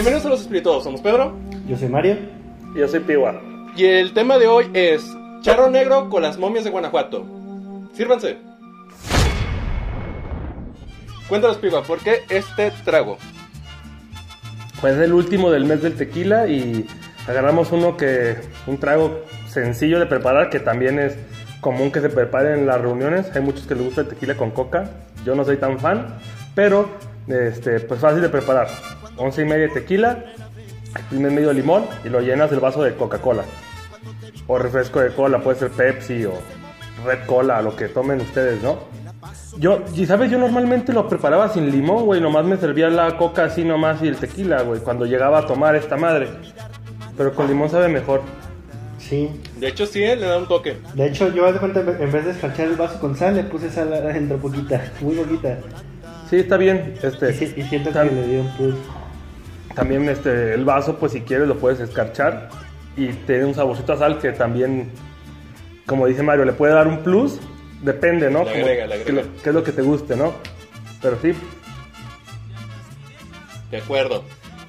Bienvenidos a Los Espirituosos, somos Pedro. Yo soy Mario. Y yo soy Piwa. Y el tema de hoy es Charro Negro con las momias de Guanajuato. Sírvanse. Cuéntanos, Piwa, ¿por qué este trago? Pues es el último del mes del tequila y agarramos uno que un trago sencillo de preparar que también es común que se prepare en las reuniones. Hay muchos que les gusta el tequila con coca. Yo no soy tan fan, pero este, pues fácil de preparar. Once y media de tequila, exprimes medio limón y lo llenas el vaso de Coca-Cola. O refresco de cola, puede ser Pepsi o Red Cola, lo que tomen ustedes, ¿no? Yo, y sabes, yo normalmente lo preparaba sin limón, güey, nomás me servía la coca así nomás y el tequila, güey, cuando llegaba a tomar esta madre. Pero con limón sabe mejor. Sí. De hecho, sí, eh, le da un toque. De hecho, yo de cuenta, en vez de escarchar el vaso con sal, le puse sal adentro poquita, muy poquita. Sí, está bien. Este, Y, si- y siento que le dio un plus. También este, el vaso, pues si quieres lo puedes escarchar y tiene un saborcito a sal que también, como dice Mario, le puede dar un plus. Depende, ¿no? Le Como agrega, le que lo- agrega. qué es lo que te guste, ¿no? Pero sí, De acuerdo.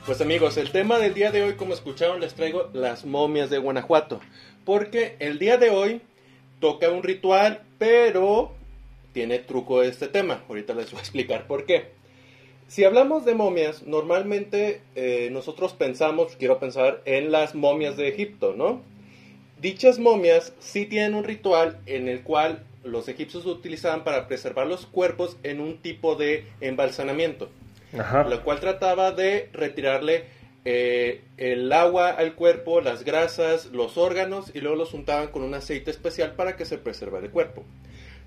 Pues amigos, el tema del día de hoy, como escucharon, les traigo las momias de Guanajuato. Porque el día de hoy toca un ritual, pero tiene truco este tema. Ahorita les voy a explicar por qué. Si hablamos de momias, normalmente eh, nosotros pensamos, quiero pensar, en las momias de Egipto, ¿no? Dichas momias sí tienen un ritual en el cual los egipcios utilizaban para preservar los cuerpos en un tipo de embalsamamiento ajá. la cual trataba de retirarle eh, el agua al cuerpo, las grasas, los órganos y luego los untaban con un aceite especial para que se preservara el cuerpo.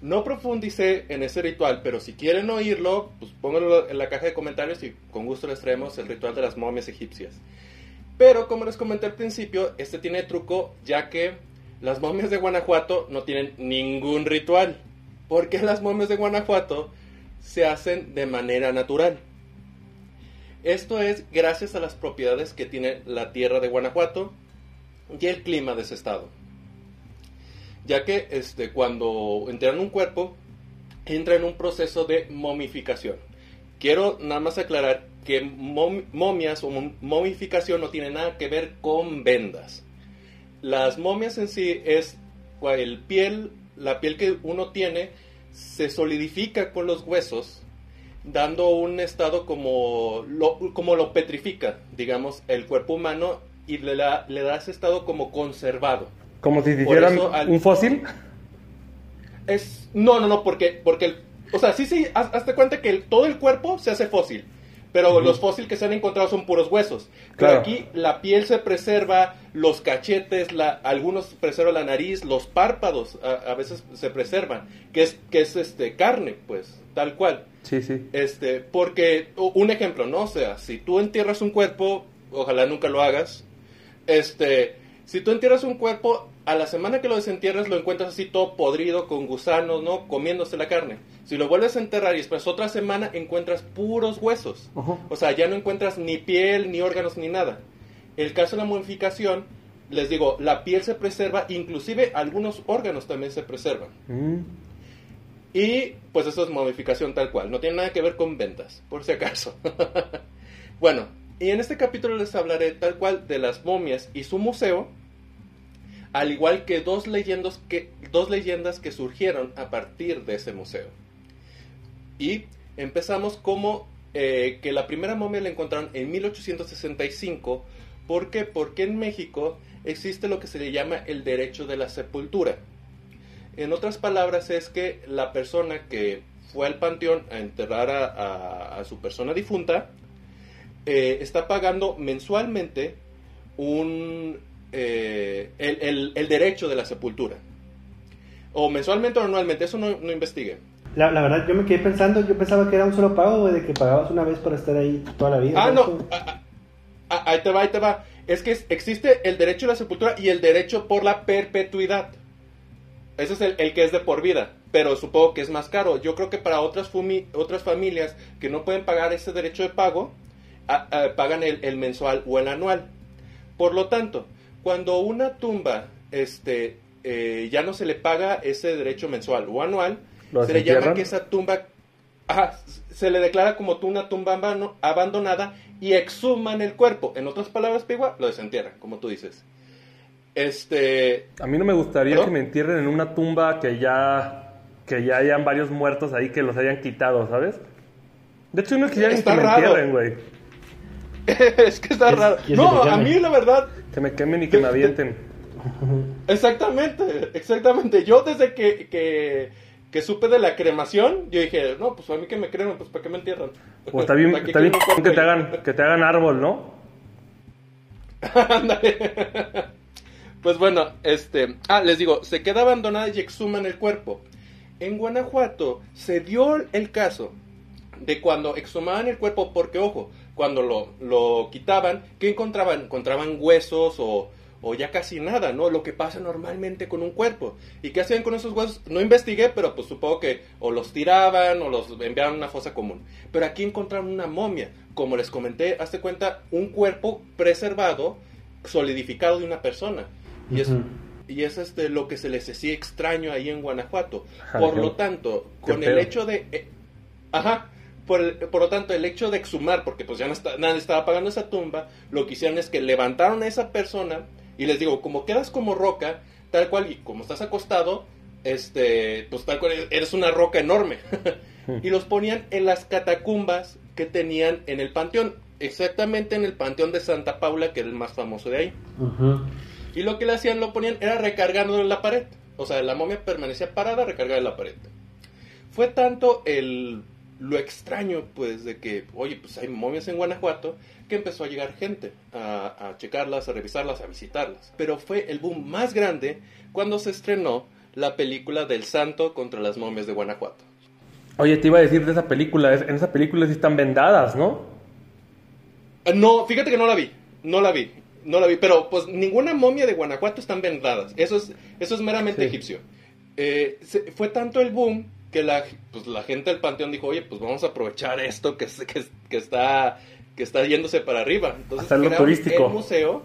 No profundicé en ese ritual, pero si quieren oírlo, pues pónganlo en la caja de comentarios y con gusto les traemos el ritual de las momias egipcias. Pero como les comenté al principio, este tiene truco ya que las momias de Guanajuato no tienen ningún ritual. Porque las momias de Guanajuato se hacen de manera natural. Esto es gracias a las propiedades que tiene la tierra de Guanajuato y el clima de ese estado. Ya que este, cuando entran un cuerpo, entra en un proceso de momificación. Quiero nada más aclarar que mom- momias o mom- momificación no tiene nada que ver con vendas. Las momias en sí es el piel, la piel que uno tiene se solidifica con los huesos dando un estado como lo, como lo petrifica, digamos, el cuerpo humano y le le da ese estado como conservado. Como si hicieran eso al- un fósil. Es, no, no, no, porque, porque el, o sea, sí, sí, haz- hazte cuenta que el- todo el cuerpo se hace fósil, pero los fósiles que se han encontrado son puros huesos. Pero Claro. aquí la piel se preserva, los cachetes, la, algunos preservan la nariz, los párpados a, a veces se preservan, que es, que es este, carne, pues, tal cual. Sí, sí. Este, porque, un ejemplo, ¿no? O sea, si tú entierras un cuerpo, ojalá nunca lo hagas, este, si tú entierras un cuerpo, a la semana que lo desentierras lo encuentras así todo podrido, con gusanos, ¿no? Comiéndose la carne. Si lo vuelves a enterrar y después otra semana encuentras puros huesos. O sea, ya no encuentras ni piel, ni órganos, ni nada. El caso de la momificación, les digo, la piel se preserva, inclusive algunos órganos también se preservan. Mm. Y pues eso es modificación tal cual, no tiene nada que ver con ventas, por si acaso. bueno, y en este capítulo les hablaré tal cual de las momias y su museo, al igual que dos leyendas que, surgieron a partir de ese museo. Y empezamos como eh, que la primera momia la encontraron en 1865. ¿Por qué? Porque en México existe lo que se le llama el derecho de la sepultura. En otras palabras, es que la persona que fue al panteón a enterrar a su persona difunta eh, está pagando mensualmente un, eh, el, el- el derecho de la sepultura. O mensualmente o anualmente, eso no, no investigué. La, la verdad, yo me quedé pensando, yo pensaba que era un solo pago, de que pagabas una vez para estar ahí toda la vida. Ah, no, ah, ah, ah, ahí te va, ahí te va. Es que existe el derecho a la sepultura y el derecho por la perpetuidad. Ese es el, el que es de por vida, pero supongo que es más caro. Yo creo que para otras, fumi- otras familias que no pueden pagar ese derecho de pago, pagan el, el mensual o el anual. Por lo tanto, cuando una tumba este, eh, ya no se le paga ese derecho mensual o anual, ¿Lo se le llama que esa tumba ajá, se le declara como tú una tumba abandonada y exhuman el cuerpo. En otras palabras, Pigua, lo desentierran, como tú dices. Este, A mí no me gustaría ¿No? que me entierren en una tumba que ya, que ya hayan varios muertos ahí que los hayan quitado, ¿sabes? De hecho, no ni que Está me raro. entierren, güey. es que está ¿Qué- raro. No, a mí la verdad, Que me quemen y que me avienten. exactamente, exactamente. Yo desde que, que, que supe de la cremación, yo dije, no, pues a mí que me cremen, pues ¿para qué me entierran? O está bien, ¿Para qué está bien que te hagan, que te hagan árbol, ¿no? Pues bueno, este, ah, les digo, se queda abandonada y exhuman el cuerpo. En Guanajuato se dio el caso de cuando exhumaban el cuerpo, porque ojo, cuando lo, lo quitaban, ¿qué encontraban? Encontraban huesos o, o ya casi nada, ¿no? Lo que pasa normalmente con un cuerpo. ¿Y qué hacían con esos huesos? No investigué, pero pues supongo que o los tiraban o los enviaban a una fosa común. Pero aquí encontraron una momia. Como les comenté, hazte cuenta, un cuerpo preservado, solidificado de una persona. Y es, Ujú. y es este lo que se les hacía extraño ahí en Guanajuato. Ajá, Por qué- lo tanto, con el pedo. hecho de... eh, ajá. Por, el- por lo tanto, el hecho de exhumar, porque pues ya no está, nadie estaba pagando esa tumba, lo que hicieron es que levantaron a esa persona y les digo, como quedas como roca, tal cual, y como estás acostado, este, pues tal cual, eres una roca enorme. y los ponían en las catacumbas que tenían en el panteón, exactamente en el panteón de Santa Paula, que era el más famoso de ahí. Y lo que le hacían, lo ponían, era recargando en la pared. O sea, la momia permanecía parada, recargada en la pared. Fue tanto el lo extraño, pues, de que, oye, pues hay momias en Guanajuato, que empezó a llegar gente a, a checarlas, a revisarlas, a visitarlas. Pero fue el boom más grande cuando se estrenó la película del santo contra las momias de Guanajuato. Oye, te iba a decir de esa película, es- en esa película sí están vendadas, ¿no? Eh, No, fíjate que no la vi, no la vi, no la vi, pero pues ninguna momia de Guanajuato están vendadas, eso es, eso es meramente Sí. egipcio. Eh, se- fue tanto el boom que la, pues, la gente del panteón dijo, oye, pues vamos a aprovechar esto que, que, que está, que está yéndose para arriba. Entonces Hacerlo turístico. el museo.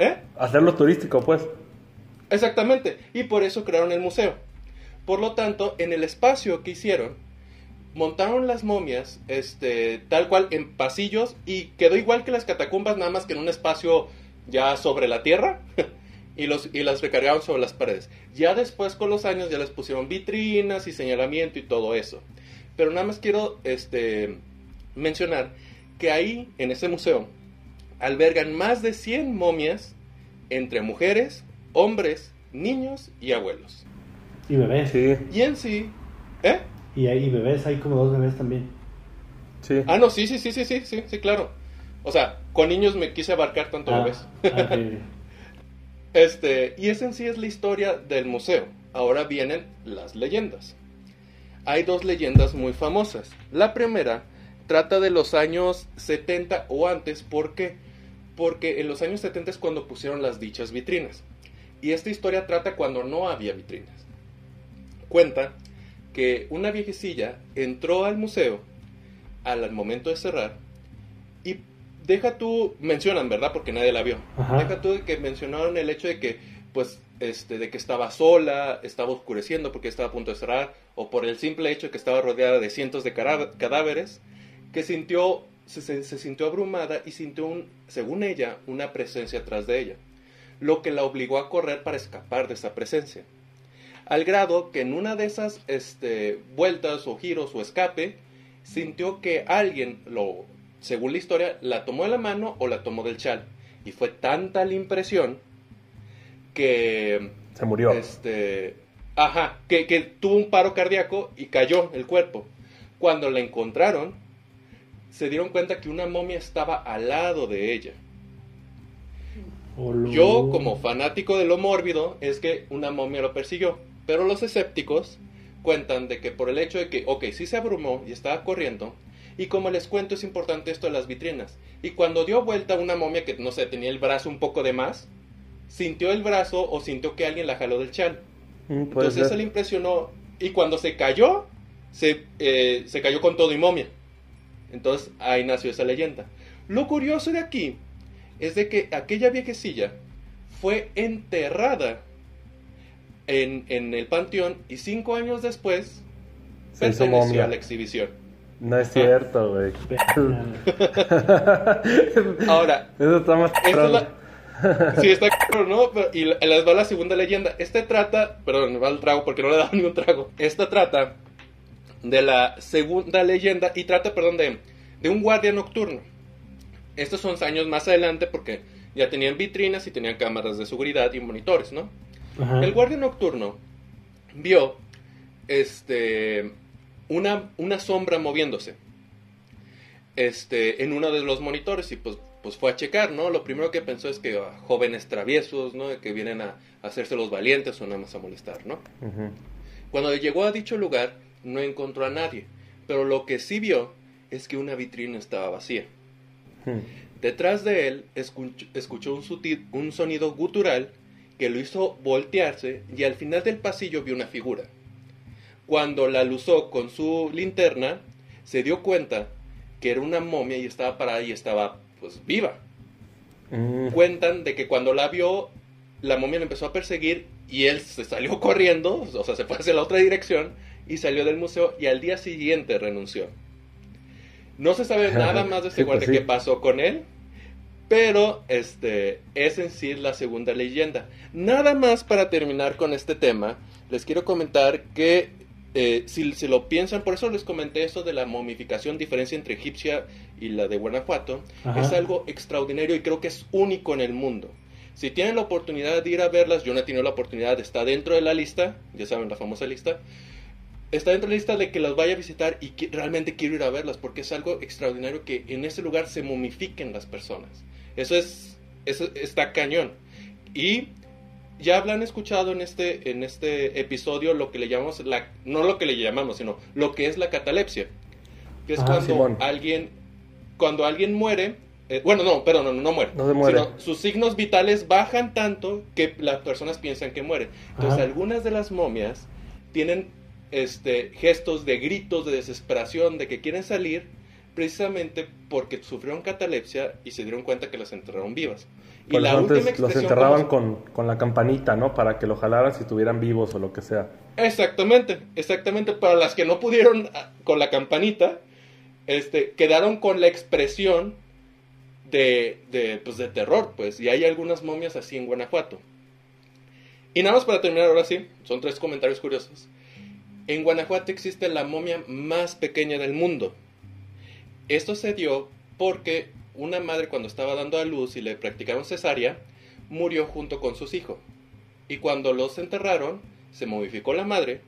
¿Eh? Hacerlo turístico, pues. Exactamente, y por eso crearon el museo. Por lo tanto, en el espacio que hicieron, montaron las momias, este, tal cual en pasillos y quedó igual que las catacumbas, nada más que en un espacio ya sobre la tierra y los y las recargaron sobre las paredes. Ya después con los años ya les pusieron vitrinas y señalamiento y todo eso. Pero nada más quiero este mencionar que ahí en ese museo albergan más de 100 momias entre mujeres, hombres, niños y abuelos. Y bebés. Sí, Y en sí, ¿eh? Y hay y bebés, hay como dos bebés también. sí. Ah, no, sí, sí, sí, sí, sí, sí, sí, claro. O sea, con niños me quise abarcar tanto Ah, bebés. ah. Este, y esa en sí es la historia del museo. Ahora vienen las leyendas. Hay dos leyendas muy famosas. La primera trata de los años 70 o antes. ¿Por qué? Porque en los años 70 es cuando pusieron las dichas vitrinas. Y esta historia trata cuando no había vitrinas. Cuenta que una viejecilla entró al museo al momento de cerrar y deja tú, mencionan, ¿verdad? Porque nadie la vio. Ajá. Deja tú de que mencionaron el hecho de que, pues, este, de que estaba sola, estaba oscureciendo porque estaba a punto de cerrar, o por el simple hecho de que estaba rodeada de cientos de cadáveres, que sintió, se, se- se sintió abrumada y sintió, un, según ella, una presencia atrás de ella, lo que la obligó a correr para escapar de esa presencia. Al grado que en una de esas este, vueltas o giros o escape, sintió que alguien, lo, según la historia, la tomó de la mano o la tomó del chal. Y fue tanta la impresión que Se murió. este, ajá, que, que tuvo un paro cardíaco y cayó el cuerpo. Cuando la encontraron, se dieron cuenta que una momia estaba al lado de ella. Olo. Yo, como fanático de lo mórbido, es que una momia lo persiguió. Pero los escépticos cuentan de que por el hecho de que, ok, sí se abrumó y estaba corriendo, y como les cuento es importante esto de las vitrinas, y cuando dio vuelta una momia que, no sé, tenía el brazo un poco de más, sintió el brazo o sintió que alguien la jaló del chal. Mm, Entonces eso le impresionó, y cuando se cayó, se, eh, se cayó con todo y momia. Entonces ahí nació esa leyenda. Lo curioso de aquí es de que aquella viejecilla fue enterrada en, en el panteón y cinco años después Se perteneció a la exhibición. No es cierto, güey. Ahora, Eso está más Sí, está claro, ¿no? Pero- y les va la segunda leyenda. Este trata, perdón, va el trago porque no le he dado ningún trago. Esta trata de la segunda leyenda y trata, perdón, de, de un guardia nocturno. Estos son años más adelante porque ya tenían vitrinas y tenían cámaras de seguridad y monitores, ¿no? Ajá. El guardia nocturno vio este una, una sombra moviéndose este en uno de los monitores y pues pues fue a checar, ¿no? Lo primero que pensó es que ah, jóvenes traviesos, ¿no? Que vienen a, a hacerse los valientes o nada más a molestar, ¿no? Cuando llegó a dicho lugar no encontró a nadie, pero lo que sí vio es que una vitrina estaba vacía. Hmm. Detrás de él escuch- escuchó un, sutil- un sonido gutural que lo hizo voltearse y al final del pasillo vio una figura. Cuando la luzó con su linterna, se dio cuenta que era una momia y estaba parada y estaba pues viva. Mm. Cuentan de que cuando la vio, la momia le empezó a perseguir y él se salió corriendo, o sea, se fue hacia la otra dirección y salió del museo y al día siguiente renunció. No se sabe nada más de este Sí, pues guardia sí. que pasó con él, pero este es en sí la segunda leyenda. Nada más para terminar con este tema, les quiero comentar que eh, si se lo piensan, por eso les comenté esto de la momificación, diferencia entre egipcia y la de Guanajuato, Ajá. es algo extraordinario y creo que es único en el mundo. Si tienen la oportunidad de ir a verlas, yo no he tenido la oportunidad, está dentro de la lista, ya saben, la famosa lista, está dentro de la lista de que las vaya a visitar y que realmente quiero ir a verlas porque es algo extraordinario que en ese lugar se momifiquen las personas. Eso es, eso está cañón. Y ya habrán escuchado en este, en este episodio lo que le llamamos, la, no lo que le llamamos, sino lo que es la catalepsia. Que es Ah, cuando Simón. alguien, cuando alguien muere, eh, bueno, no, perdón, no, no muere. No se muere. sino sus signos vitales bajan tanto que las personas piensan que muere. Entonces, Ajá. algunas de las momias tienen este, gestos de gritos, de desesperación, de que quieren salir, precisamente porque sufrieron catalepsia y se dieron cuenta que las enterraron vivas. Y la antes los enterraban como- con, con la campanita, ¿no? Para que lo jalaran si estuvieran vivos o lo que sea. Exactamente, exactamente. Para las que no pudieron ah, con la campanita, este, quedaron con la expresión de, de, pues, de terror, pues. Y hay algunas momias así en Guanajuato. Y nada más para terminar ahora sí, son tres comentarios curiosos. En Guanajuato existe la momia más pequeña del mundo. Esto se dio porque una madre cuando estaba dando a luz y le practicaron cesárea, murió junto con sus hijos. Y cuando los enterraron, se momificó la madre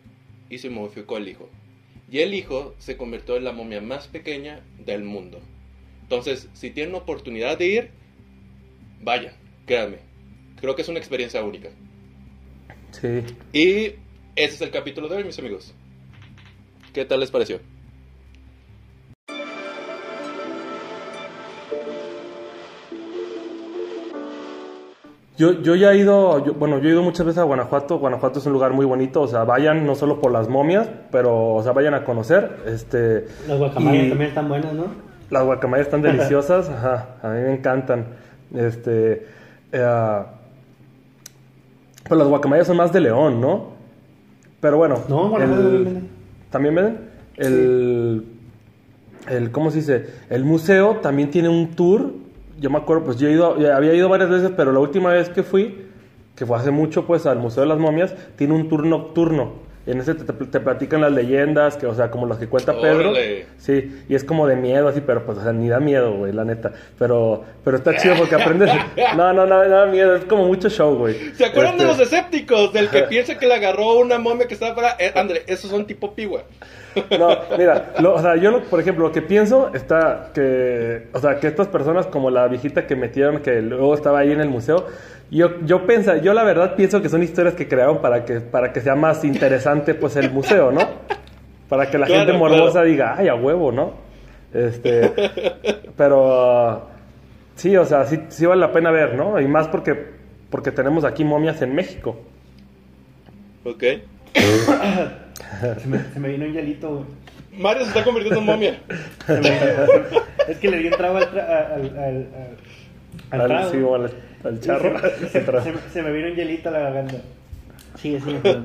y se momificó el hijo. Y el hijo se convirtió en la momia más pequeña del mundo. Entonces, si tienen oportunidad de ir, vayan, créanme. Creo que es una experiencia única. Sí. Y ese es el capítulo de hoy, mis amigos. ¿Qué tal les pareció? Yo, yo ya he ido, yo- bueno, yo he ido muchas veces a Guanajuato. Guanajuato es un lugar muy bonito, o sea, vayan no solo por las momias, pero, o sea, vayan a conocer. Este, Las guacamayas y también están buenas, ¿no? Las guacamayas están deliciosas, ajá, a mí me encantan. Este, eh, pues las guacamayas son más de León, ¿no? Pero bueno. No, Guanajuato también venden. ¿También venden? El, el, ¿cómo se dice? El museo también tiene un tour. Yo me acuerdo, pues yo he ido, ya había ido varias veces, pero la última vez que fui, que fue hace mucho, pues al Museo de las Momias, tiene un tour nocturno. En ese te, te- platican las leyendas, que, o sea, como las que cuenta Pedro. Órale. Sí, y es como de miedo, así, pero pues, o sea, ni da miedo, güey, la neta. Pero, pero está chido porque aprendes. No, no, no, da miedo, es como mucho show, güey. ¿Se acuerdan de Este, los escépticos? Del que piensa que le agarró una momia que estaba para... Eh, André, esos son tipo pigua. No, mira, lo- o sea, yo, lo- por ejemplo, lo que pienso está que, o sea, que estas personas como la viejita que metieron, que luego estaba ahí en el museo, yo, yo pensa, yo la verdad pienso que son historias que crearon para que, para que sea más interesante, pues, el museo, ¿no? Para que la Claro, gente morbosa claro. diga, ay, a huevo, ¿no? Este, pero, uh, sí, o sea, sí, sí vale la pena ver, ¿no? Y más porque, porque tenemos aquí momias en México. Ok. Se me, se me vino un hielito, güey. Mario se está convirtiendo en momia. Es que le di un trago al, tra- al, al, al, al Al- trago. sí, o al, al charro. Se, me- se me vino un hielito a la garganta. Sigue, sigue. perdón.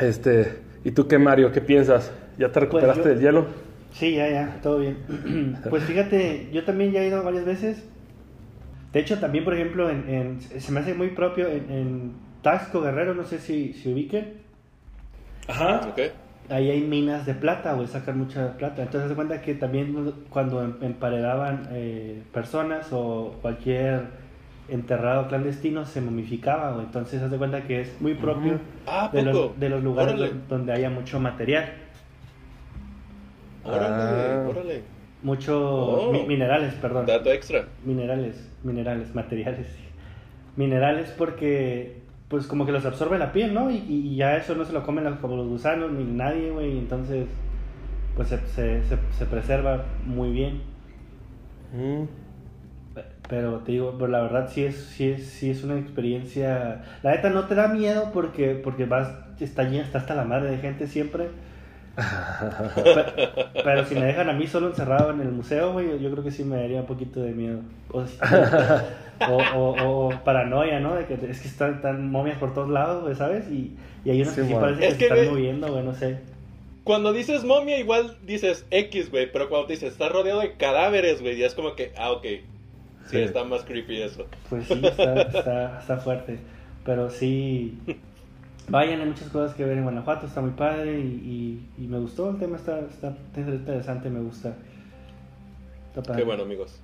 Este, ¿y tú qué, Mario? ¿Qué piensas? ¿Ya te recuperaste Pues yo- del hielo? Sí, ya, ya, todo bien. pues fíjate, yo también ya he ido varias veces. De hecho, también, por ejemplo, en, en- se me hace muy propio en, en Taxco Guerrero, no sé si, si ubiquen. Ajá. Ok. Ahí hay minas de plata, güey, sacan mucha plata. Entonces, se cuenta que también cuando em- emparedaban eh, personas o cualquier enterrado clandestino se momificaba, güey. Entonces, se cuenta que es muy propio. Ah, de, los, de los lugares Órale. donde haya mucho material. Órale, Ah. órale. Mucho Oh. mi- minerales, perdón. Dato extra. Minerales, minerales, materiales. Minerales porque, pues como que los absorbe la piel, ¿no? Y, y ya eso no se lo comen los- como los gusanos ni nadie, güey. Entonces, pues se, se, se, se preserva muy bien. Mm. Pero te digo, pero la verdad sí es, sí es, sí es una experiencia. La neta no te da miedo porque, porque vas, está llena, está hasta la madre de gente siempre. Pero, pero si me dejan a mí solo encerrado en el museo, güey, yo creo que sí me daría un poquito de miedo. O, o, o- o paranoia, ¿no? De que es que están, están momias por todos lados, güey, ¿sabes? Y, y hay unos Sí, que sí parece que, Es se que, están moviendo, güey, no sé. Cuando dices momia, igual dices X, güey. Pero cuando dices está rodeado de cadáveres, güey, ya es como que, ah, ok. Sí, Sí. está más creepy eso. Pues sí, está, está, está fuerte. Pero sí, vayan, hay muchas cosas que ver en Guanajuato, está muy padre y, y, y me gustó el tema, está, está, está interesante, me gusta. Está padre. Qué bueno, amigos.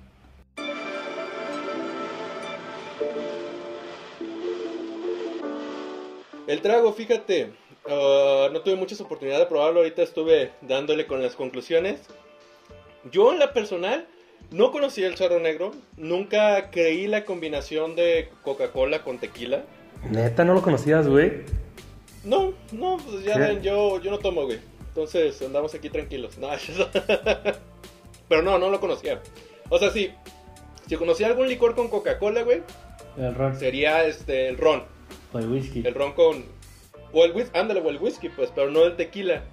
El trago, fíjate, ah, no tuve muchas oportunidades de probarlo, ahorita estuve dándole con las conclusiones. Yo en la personal no conocía el charro negro, nunca creí la combinación de Coca-Cola con tequila. Neta, no lo conocías, güey. No, no, pues ya ¿Qué? ven, yo, yo no tomo, güey. Entonces andamos aquí tranquilos. No, pero no, no lo conocía. O sea, sí, si conocía algún licor con Coca-Cola, güey, El ron, sería este el ron. o el whisky. El ron con. O el whisky, ándale, o el whisky, pues, pero no el tequila.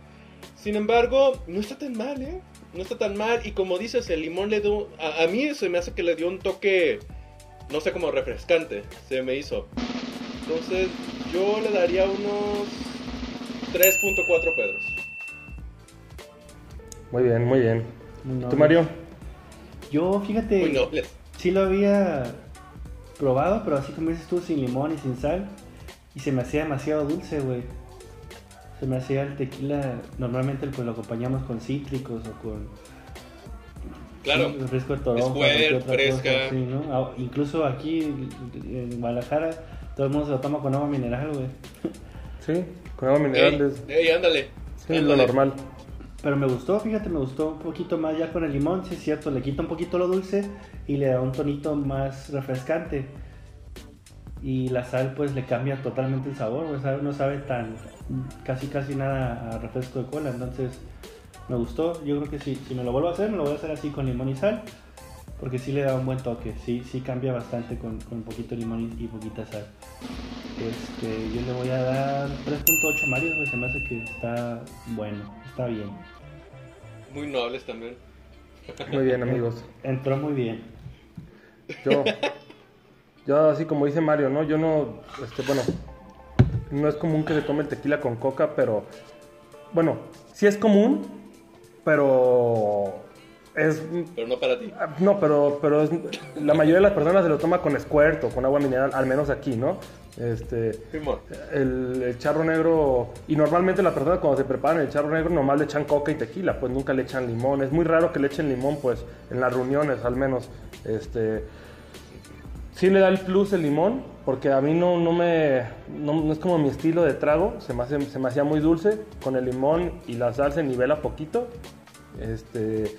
Sin embargo, no está tan mal, ¿eh? No está tan mal. Y como dices, el limón le dio. A, a mí se me hace que le dio un toque. No sé, como refrescante. Se me hizo. Entonces, yo le daría unos. 3.4 pedros. Muy bien, muy bien. Muy ¿Tú. Mario? Yo, fíjate, sí lo había probado, pero así como dices tú, sin limón y sin sal. Y se me hacía demasiado dulce, güey. Se me hacía el tequila, normalmente pues lo acompañamos con cítricos o con Claro. Sí, refresco de toronja, fresca. cosa, sí, ¿no? Ah, Incluso aquí en Guadalajara todo el mundo se lo toma con agua mineral, güey. Sí, con agua mineral Ey, es, ey, ándale. sí, es lo Ándale. normal. Pero me gustó, fíjate, me gustó un poquito más ya con el limón, sí es cierto, le quita un poquito lo dulce y le da un tonito más refrescante. Y la sal pues le cambia totalmente el sabor, güey, sabe- no sabe tan, casi casi nada a refresco de cola, entonces me gustó, yo creo que sí, si me lo vuelvo a hacer, me lo voy a hacer así con limón y sal, porque sí le da un buen toque, sí, sí cambia bastante con, con un poquito de limón y, y poquita sal. Este, yo le voy a dar 3.8 Mario, güey, se me hace que está bueno, está bien. Muy nobles también. Muy bien, amigos. Entró muy bien. Yo, yo así como dice Mario, ¿no? Yo no, este, bueno, no es común que se tome el tequila con coca, pero, bueno, sí es común, pero es, Pero no para ti. no, pero, pero es- la mayoría de las personas se lo toma con squirt o con agua mineral, al menos aquí, ¿no? Este, el, el charro negro y normalmente las personas cuando se preparan el charro negro nomás le echan coca y tequila pues nunca le echan limón es muy raro que le echen limón pues en las reuniones al menos este sí le da el plus el limón porque a mí no, no me no, no es como mi estilo de trago se me, hace- se me hacía muy dulce con el limón y la sal se nivela poquito este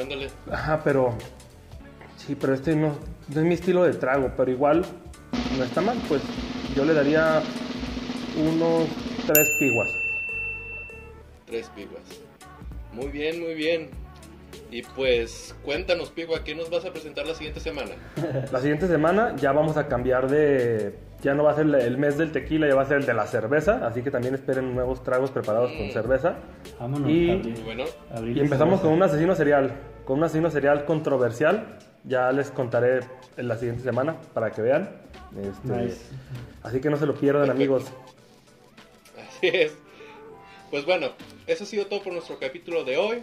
Ándale. Ajá, pero. Sí, pero este no, no es mi estilo de trago, pero igual no está mal, pues yo le daría unos tres piguas. Tres piguas. Muy bien, muy bien. Y pues, cuéntanos, Pigua, ¿qué nos vas a presentar la siguiente semana? La siguiente semana ya vamos a cambiar de. Ya no va a ser el mes del tequila, ya va a ser el de la cerveza, así que también esperen nuevos tragos preparados con cerveza. Vámonos. Y- abrir- Muy bueno. abrir Y empezamos cerveza. con un asesino serial, con un asesino serial controversial. Ya les contaré en la siguiente semana para que vean. Este, Nice. Así que no se lo pierdan, Perfecto. amigos. Así es. Pues bueno, eso ha sido todo por nuestro capítulo de hoy.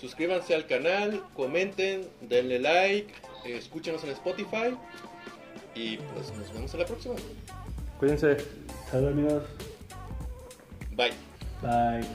Suscríbanse al canal, comenten, denle like, eh, escúchenos en Spotify y pues nos vemos en la próxima. Cuídense. Chao amigos. Bye. Bye.